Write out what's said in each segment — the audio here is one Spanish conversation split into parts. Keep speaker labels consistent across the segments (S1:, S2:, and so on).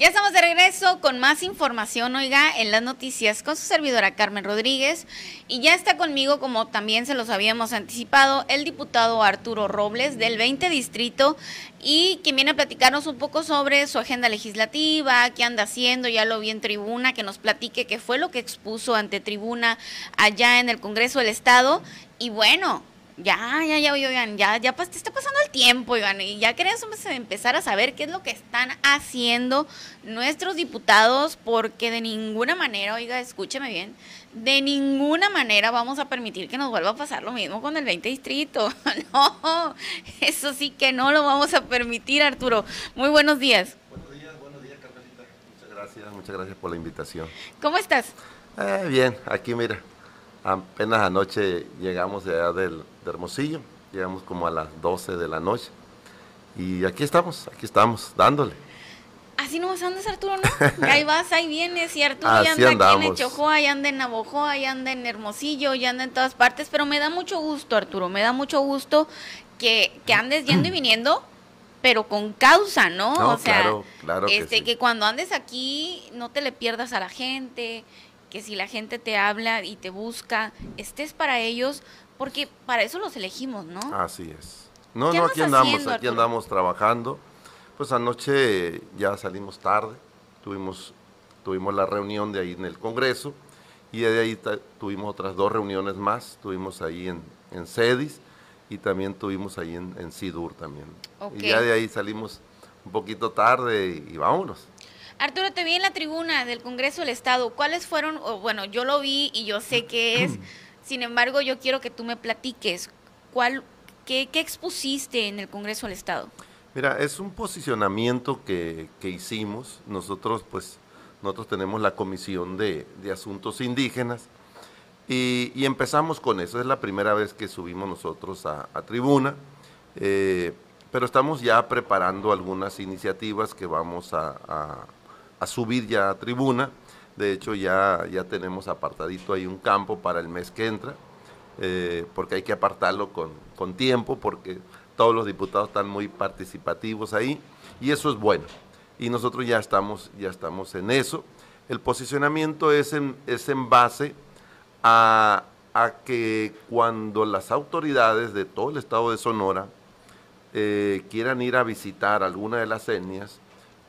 S1: Ya estamos de regreso con más información, oiga, en las noticias con su servidora Carmen Rodríguez. Y ya está conmigo, como también se los habíamos anticipado, el diputado Arturo Robles del 20 Distrito y quien viene a platicarnos un poco sobre su agenda legislativa, qué anda haciendo, ya lo vi en tribuna, que nos platique qué fue lo que expuso ante tribuna allá en el Congreso del Estado. Y bueno, ya, ya, ya, oigan, ya, ya te está pasando el tiempo, oigan, y ya queremos empezar a saber qué es lo que están haciendo nuestros diputados, porque de ninguna manera, oiga, escúcheme bien, de ninguna manera vamos a permitir que nos vuelva a pasar lo mismo con el 20 distrito. No, eso sí que no lo vamos a permitir, Arturo. Muy buenos días.
S2: Buenos días, buenos días, Carmelita. Muchas gracias, muchas gracias por la invitación.
S1: ¿Cómo estás?
S2: Eh, bien, aquí mira, apenas anoche llegamos de allá del de Hermosillo. Llegamos como a las 12 de la noche. Y aquí estamos, aquí estamos, dándole.
S1: Así no vas andas, Arturo, ¿no? ahí vas, ahí vienes, y Arturo ya anda aquí en Echojoa, ya anda en Navojoa, ya anda en Hermosillo, ya anda en todas partes, pero me da mucho gusto, Arturo, me da mucho gusto que, que andes yendo y viniendo, pero con causa, ¿no?
S2: o sea, claro, claro
S1: este,
S2: que,
S1: que cuando andes aquí no te le pierdas a la gente, que si la gente te habla y te busca, estés para ellos, porque para eso los elegimos, ¿no?
S2: Así es. No, no, aquí andamos, aquí andamos trabajando. Pues anoche ya salimos tarde, tuvimos, tuvimos la reunión de ahí en el Congreso y de ahí tuvimos otras dos reuniones más, tuvimos ahí en, en CEDIS y también tuvimos ahí en, en SIDUR también. Y ya de ahí salimos un poquito tarde y, y vámonos.
S1: Arturo, te vi en la tribuna del Congreso del Estado. ¿Cuáles fueron, bueno, yo lo vi y yo sé que es Sin embargo, yo quiero que tú me platiques cuál, qué, expusiste en el Congreso del Estado.
S2: Mira, es un posicionamiento que, hicimos. Nosotros, pues, nosotros tenemos la Comisión de, Asuntos Indígenas y, empezamos con eso. Es la primera vez que subimos nosotros a, tribuna, eh, pero estamos ya preparando algunas iniciativas que vamos a, a subir ya a tribuna de hecho, ya, ya tenemos apartadito ahí un campo para el mes que entra, eh, porque hay que apartarlo con, con tiempo, porque todos los diputados están muy participativos ahí, y eso es bueno. Y nosotros ya estamos, ya estamos en eso. El posicionamiento es en, es en base a, a que cuando las autoridades de todo el estado de Sonora eh, quieran ir a visitar alguna de las etnias,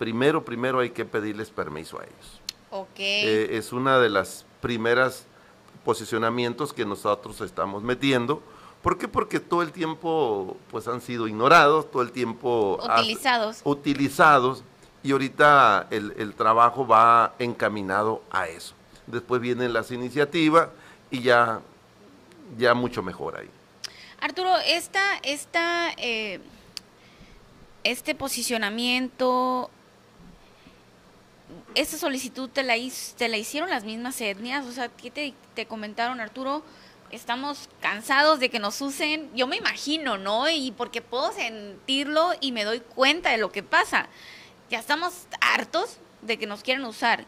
S2: primero, primero hay que pedirles permiso a ellos. Eh, es una de las primeras posicionamientos que nosotros estamos metiendo. ¿Por qué? Porque todo el tiempo pues han sido ignorados, todo el tiempo
S1: utilizados.
S2: utilizados y ahorita el, el, trabajo va encaminado a eso. Después vienen las iniciativas y ya, ya mucho mejor ahí.
S1: Arturo, esta, esta, eh, este posicionamiento esta solicitud te la, te la hicieron las mismas etnias, o sea, ¿qué te, te, comentaron, Arturo? Estamos cansados de que nos usen, yo me imagino, ¿no? Y porque puedo sentirlo y me doy cuenta de lo que pasa. Ya estamos hartos de que nos quieran usar,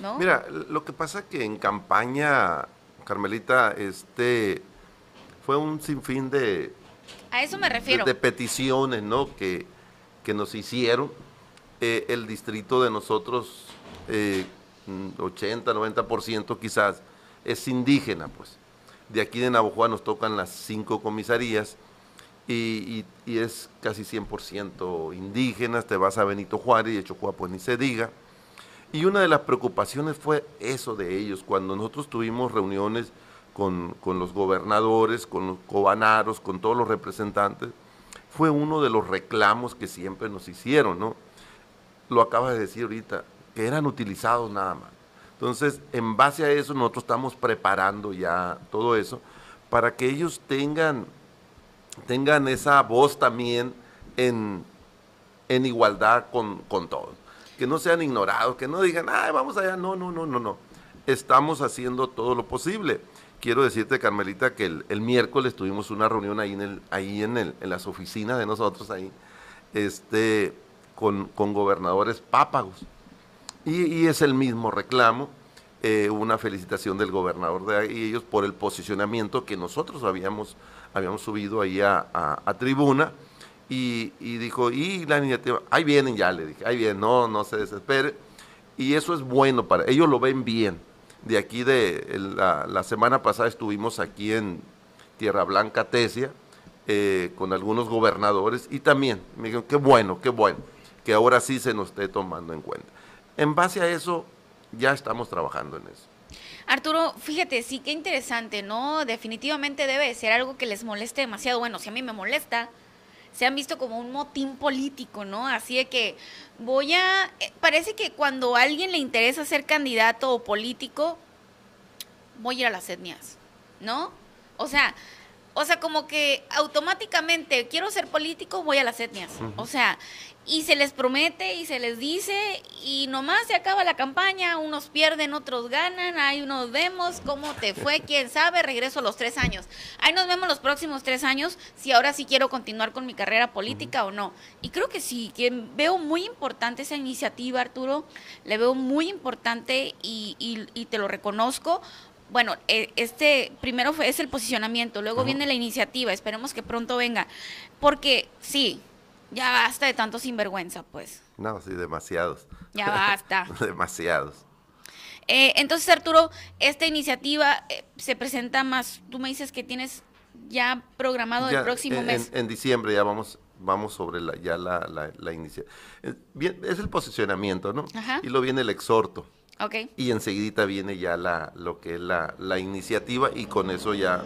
S1: ¿no?
S2: Mira, lo que pasa que en campaña, Carmelita, este, fue un sinfín de...
S1: A eso me refiero.
S2: De, peticiones, ¿no? Que, que nos hicieron eh, el distrito de nosotros, 80, eh, 90% quizás, es indígena, pues. De aquí de Navajoa nos tocan las cinco comisarías y, es casi 100% indígenas, te vas a Benito Juárez y Echojoa pues ni se diga. Y una de las preocupaciones fue eso de ellos, cuando nosotros tuvimos reuniones con, con los gobernadores, con los cobanaros, con todos los representantes, fue uno de los reclamos que siempre nos hicieron, ¿no? Lo acabas de decir ahorita, que eran utilizados nada más. Entonces, en base a eso, nosotros estamos preparando ya todo eso para que ellos tengan, tengan esa voz también en, en igualdad con, con todos. Que no sean ignorados, que no digan, ay, vamos allá. No, no, no, no, no. Estamos haciendo todo lo posible. Quiero decirte, Carmelita, que el, miércoles tuvimos una reunión ahí en, el, ahí en, el, en las oficinas de nosotros, ahí, este, con, gobernadores pápagos. Y, es el mismo reclamo, eh, una felicitación del gobernador de ellos por el posicionamiento que nosotros habíamos, habíamos subido ahí a, tribuna Y, dijo, y la iniciativa, ahí vienen ya, le dije, ahí vienen, no, no se desespere. Y eso es bueno para, ellos lo ven bien. De aquí de, la, semana pasada estuvimos aquí en Tierra Blanca, Tesia, eh, con algunos gobernadores y también me dijeron, qué bueno, qué bueno, que ahora sí se nos esté tomando en cuenta. En base a eso, ya estamos trabajando en eso.
S1: Arturo, fíjate, sí, qué interesante, ¿no? Definitivamente debe ser algo que les moleste demasiado. Bueno, si a mí me molesta, se han visto como un motín político, ¿no? Así de que voy a... Eh, parece que cuando a alguien le interesa ser candidato o político, voy a ir a las etnias, ¿no? O sea, o sea, como que automáticamente quiero ser político, voy a las etnias. O sea, y se les promete y se les dice y nomás se acaba la campaña, unos pierden, otros ganan, ahí nos vemos, cómo te fue, quién sabe, regreso a los tres años. Ahí nos vemos los próximos tres años si ahora sí quiero continuar con mi carrera política o no. Y creo que sí, que veo muy importante esa iniciativa, Arturo, le veo muy importante y, y, te lo reconozco. Bueno, eh, este primero fue, es el posicionamiento, luego viene la iniciativa, esperemos que pronto venga, porque sí, ya basta de tanto sinvergüenza, pues.
S2: No, sí, demasiados.
S1: Ya basta.
S2: demasiados.
S1: Eh, entonces, Arturo, esta iniciativa eh, se presenta más, tú me dices que tienes ya programado el próximo mes.
S2: En, diciembre ya vamos vamos sobre la, ya la, la. Eh, es el posicionamiento, ¿no? Ajá. Y luego viene el exhorto. Y enseguida viene ya la, lo que es la, la iniciativa y con eso ya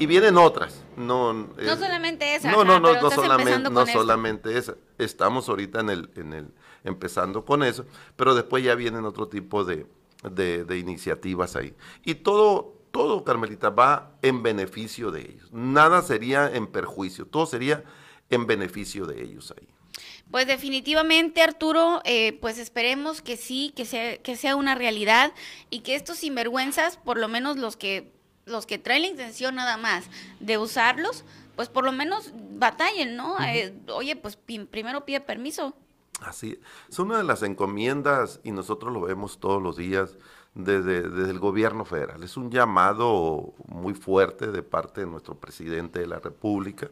S2: y vienen otras. No, no
S1: solamente esa.
S2: No, no, no, no, solamente, no solamente esa. Estamos ahorita en el, en el, empezando con eso, pero después ya vienen otro tipo de, de, iniciativas ahí. Y todo, todo, Carmelita, va en beneficio de ellos. Nada sería en perjuicio, todo sería en beneficio de ellos ahí.
S1: Pues definitivamente, Arturo, eh, pues esperemos que sí, que sea, que sea una realidad y que estos sinvergüenzas, por lo menos los que los que traen la intención nada más de usarlos, pues por lo menos batallen, ¿no? Eh, oye, pues primero pide permiso.
S2: Así, es una de las encomiendas y nosotros lo vemos todos los días desde, desde el gobierno federal. Es un llamado muy fuerte de parte de nuestro presidente de la República,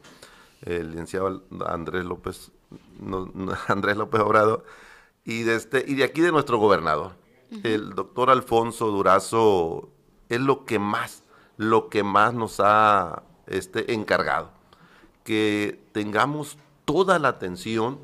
S2: el licenciado Andrés López, Andrés López Obrador, y de, este, y de aquí de nuestro gobernador. El doctor Alfonso Durazo es lo que más lo que más nos ha este, encargado, que tengamos toda la atención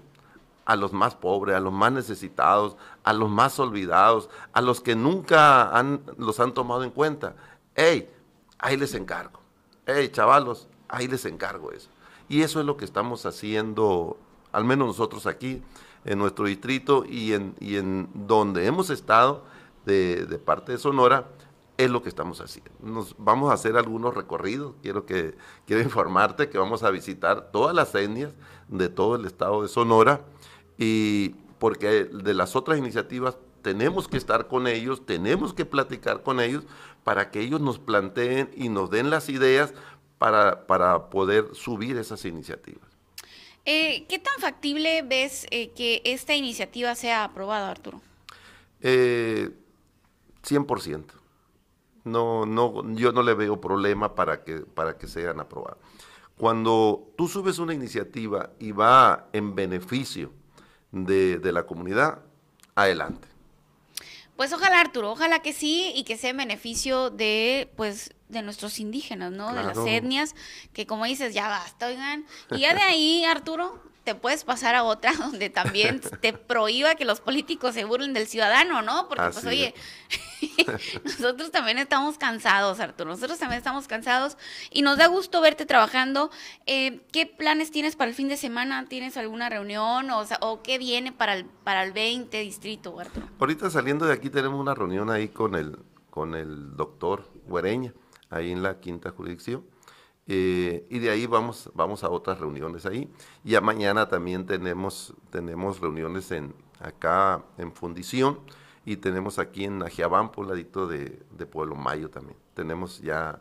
S2: a los más pobres, a los más necesitados, a los más olvidados, a los que nunca han, los han tomado en cuenta. ¡Ey! Ahí les encargo. ¡Ey, chavalos! Ahí les encargo eso. Y eso es lo que estamos haciendo, al menos nosotros aquí, en nuestro distrito y en, y en donde hemos estado de, parte de Sonora, es lo que estamos haciendo. Nos vamos a hacer algunos recorridos. Quiero que quiero informarte que vamos a visitar todas las etnias de todo el estado de Sonora y porque de las otras iniciativas tenemos que estar con ellos, tenemos que platicar con ellos para que ellos nos planteen y nos den las ideas para, para poder subir esas iniciativas.
S1: Eh, ¿Qué tan factible ves eh, que esta iniciativa sea aprobada, Arturo?
S2: Eh, 100% no, no, yo no le veo problema para que, para que sean aprobados. Cuando tú subes una iniciativa y va en beneficio de, la comunidad, adelante.
S1: Pues ojalá, Arturo, ojalá que sí y que sea en beneficio de, pues, de nuestros indígenas, ¿no? De las etnias, que como dices, ya basta, oigan. Y ya de ahí, Arturo, te puedes pasar a otra donde también te prohíba que los políticos se burlen del ciudadano, ¿no? Porque, pues, oye, nosotros también estamos cansados, Arturo. Nosotros también estamos cansados y nos da gusto verte trabajando. Eh, ¿Qué planes tienes para el fin de semana? ¿Tienes alguna reunión o, o qué viene para el, para el 20 distrito, Arturo?
S2: Ahorita saliendo de aquí tenemos una reunión ahí con el, con el doctor Güereña, ahí en la quinta jurisdicción eh, y de ahí vamos, vamos a otras reuniones ahí. Ya mañana también tenemos, tenemos reuniones en, acá en Fundición y tenemos aquí en Ajiabán, por ladito de, Pueblo Mayo también. Tenemos ya,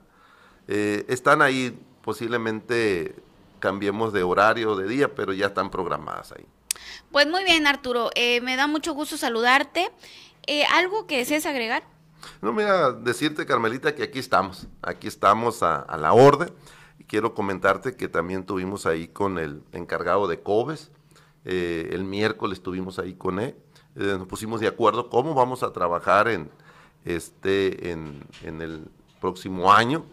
S2: eh, están ahí, posiblemente cambiemos de horario de día, pero ya están programadas ahí.
S1: Pues muy bien, Arturo, eh, me da mucho gusto saludarte. ¿Algo que desees agregar?
S2: No, mira, decirte, Carmelita, que aquí estamos, aquí estamos a, la orden. Quiero comentarte que también tuvimos ahí con el encargado de COBES, eh, el miércoles estuvimos ahí con él, eh, nos pusimos de acuerdo cómo vamos a trabajar en, este, en, el próximo año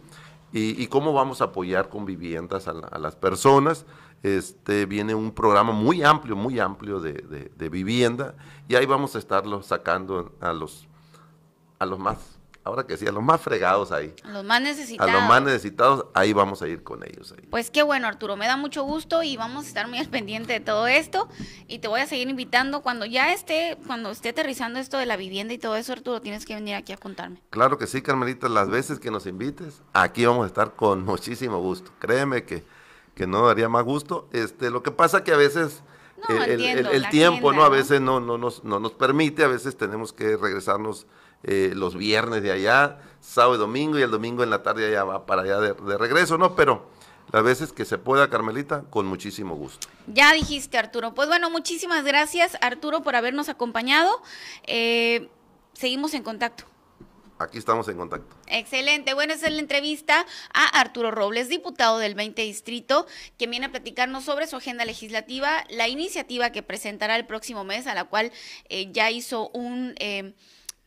S2: y, cómo vamos a apoyar con viviendas a, las personas. Este, viene un programa muy amplio, muy amplio de vivienda y ahí vamos a estarlo sacando a los, a los más ahora que sí, a los más fregados ahí.
S1: A los más necesitados.
S2: A los más necesitados, ahí vamos a ir con ellos. Ahí.
S1: Pues qué bueno, Arturo, me da mucho gusto y vamos a estar muy al pendiente de todo esto y te voy a seguir invitando cuando ya esté, cuando esté aterrizando esto de la vivienda y todo eso, Arturo, tienes que venir aquí a contarme.
S2: Claro que sí, Carmelita, las veces que nos invites, aquí vamos a estar con muchísimo gusto. Créeme que, que no daría más gusto. Este, lo que pasa que a veces... el, tiempo, ¿no? A veces no, no, nos, no nos permite, a veces tenemos que regresarnos eh, los viernes de allá, sábado y domingo, y el domingo en la tarde ya va para allá de, regreso, ¿no? Pero las veces que se pueda, Carmelita, con muchísimo gusto.
S1: Ya dijiste, Arturo. Pues bueno, muchísimas gracias, Arturo, por habernos acompañado. Eh, seguimos en contacto.
S2: Aquí estamos en contacto.
S1: Excelente. Bueno, esa es la entrevista a Arturo Robles, diputado del 20 Distrito, que viene a platicarnos sobre su agenda legislativa, la iniciativa que presentará el próximo mes, a la cual eh, ya hizo un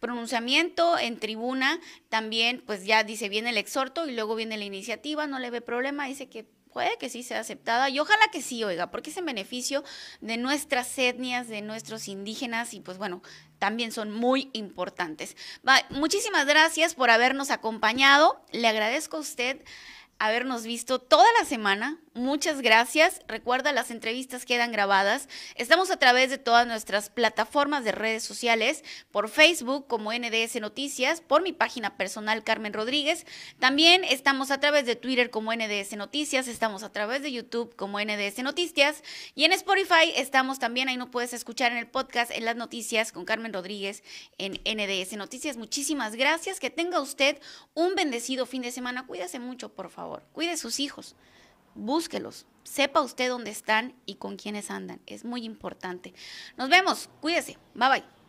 S1: pronunciamiento en tribuna, también pues ya dice viene el exhorto y luego viene la iniciativa, no le ve problema, dice que puede que sí sea aceptada y ojalá que sí, oiga, porque es en beneficio de nuestras etnias, de nuestros indígenas y pues bueno, también son muy importantes. muchísimas gracias por habernos acompañado, le agradezco a usted habernos visto toda la semana. Muchas gracias. Recuerda, las entrevistas quedan grabadas. Estamos a través de todas nuestras plataformas de redes sociales, por Facebook como NDS Noticias, por mi página personal Carmen Rodríguez. También estamos a través de Twitter como NDS Noticias, estamos a través de YouTube como NDS Noticias y en Spotify estamos también, ahí no puedes escuchar en el podcast en las noticias con Carmen Rodríguez en NDS Noticias. Muchísimas gracias. Que tenga usted un bendecido fin de semana. Cuídese mucho, por favor. Cuide sus hijos. Búsquelos. Sepa usted dónde están y con quiénes andan. Es muy importante. Nos vemos. Cuídese. Bye bye.